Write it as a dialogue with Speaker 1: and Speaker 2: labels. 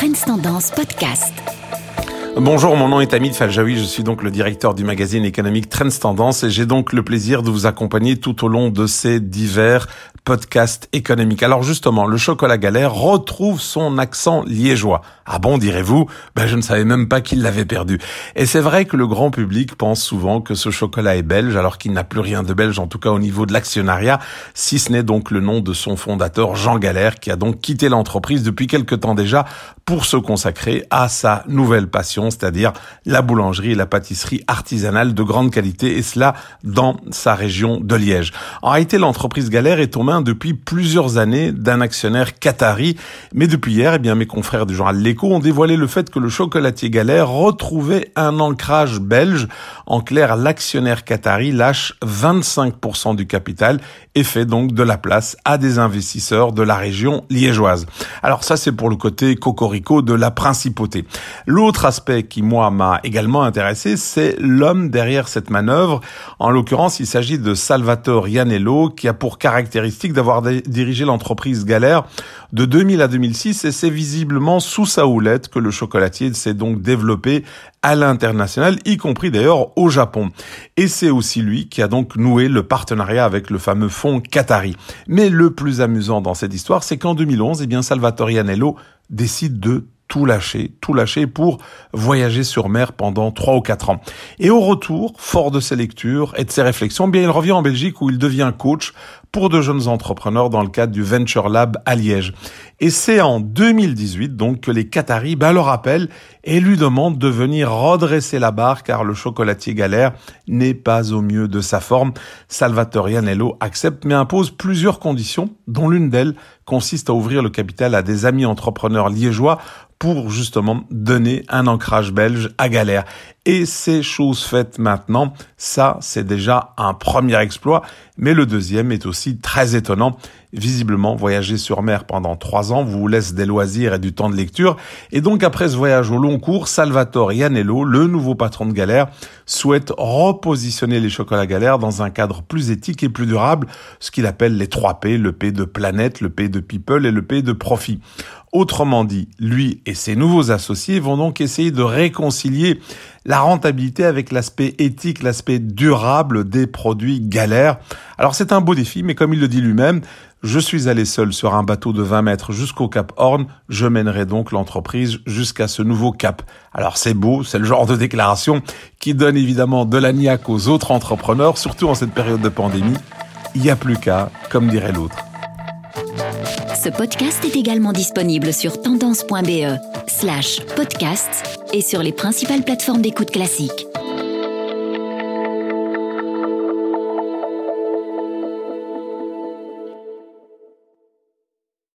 Speaker 1: Trends Tendance Podcast.
Speaker 2: Bonjour, mon nom est Amit Faljaoui, je suis donc le directeur du magazine économique Trends Tendance et j'ai donc le plaisir de vous accompagner tout au long de ces divers podcasts économiques. Alors justement, le chocolat galère retrouve son accent liégeois. Ah bon, direz-vous? Ben je ne savais même pas qu'il l'avait perdu. Et c'est vrai que le grand public pense souvent que ce chocolat est belge alors qu'il n'a plus rien de belge, en tout cas au niveau de l'actionnariat, si ce n'est donc le nom de son fondateur Jean Galère qui a donc quitté l'entreprise depuis quelque temps déjà pour se consacrer à sa nouvelle passion, c'est-à-dire la boulangerie et la pâtisserie artisanale de grande qualité, et cela dans sa région de Liège. En réalité, l'entreprise Galère est aux mains depuis plusieurs années d'un actionnaire qatari, mais depuis hier, eh bien, mes confrères du journal L'Écho ont dévoilé le fait que le chocolatier Galère retrouvait un ancrage belge. En clair, l'actionnaire qatari lâche 25% du capital et fait donc de la place à des investisseurs de la région liégeoise. Alors ça, c'est pour le côté cocorico de la principauté. L'autre aspect qui, moi, m'a également intéressé, c'est l'homme derrière cette manœuvre. En l'occurrence, il s'agit de Salvatore Ianello, qui a pour caractéristique d'avoir dirigé l'entreprise Galère de 2000 à 2006, et c'est visiblement sous sa houlette que le chocolatier s'est donc développé à l'international, y compris d'ailleurs au Japon. Et c'est aussi lui qui a donc noué le partenariat avec le fameux fonds Qatari. Mais le plus amusant dans cette histoire, c'est qu'en 2011, eh bien, Salvatore Ianello décide de tout lâcher, tout lâcher pour voyager sur mer pendant trois ou quatre ans. Et au retour, fort de ses lectures et de ses réflexions, bien il revient en Belgique où il devient coach pour de jeunes entrepreneurs dans le cadre du Venture Lab à Liège. Et c'est en 2018 donc que les Qataris ben, le rappellent et lui demandent de venir redresser la barre car le chocolatier galère n'est pas au mieux de sa forme. Salvatore Ianello accepte mais impose plusieurs conditions dont l'une d'elles consiste à ouvrir le capital à des amis entrepreneurs liégeois pour justement donner un ancrage belge à Galère. Et ces choses faites maintenant, ça c'est déjà un premier exploit, mais le deuxième est aussi très étonnant. Visiblement, voyager sur mer pendant trois ans vous laisse des loisirs et du temps de lecture, et donc après ce voyage au long cours, Salvatore Ianello, le nouveau patron de Galère, souhaite repositionner les chocolats Galère dans un cadre plus éthique et plus durable, ce qu'il appelle les trois P, le P de planète, le P de people et le P de profit. Autrement dit, lui et ses nouveaux associés vont donc essayer de réconcilier la rentabilité avec l'aspect éthique, l'aspect durable des produits galères. Alors c'est un beau défi, mais comme il le dit lui-même, je suis allé seul sur un bateau de 20 mètres jusqu'au Cap Horn, je mènerai donc l'entreprise jusqu'à ce nouveau cap. Alors c'est beau, c'est le genre de déclaration qui donne évidemment de la niaque aux autres entrepreneurs, surtout en cette période de pandémie. Il n'y a plus qu'à, comme dirait l'autre.
Speaker 1: Ce podcast est également disponible sur tendance.be slash podcast et sur les principales plateformes d'écoute classique.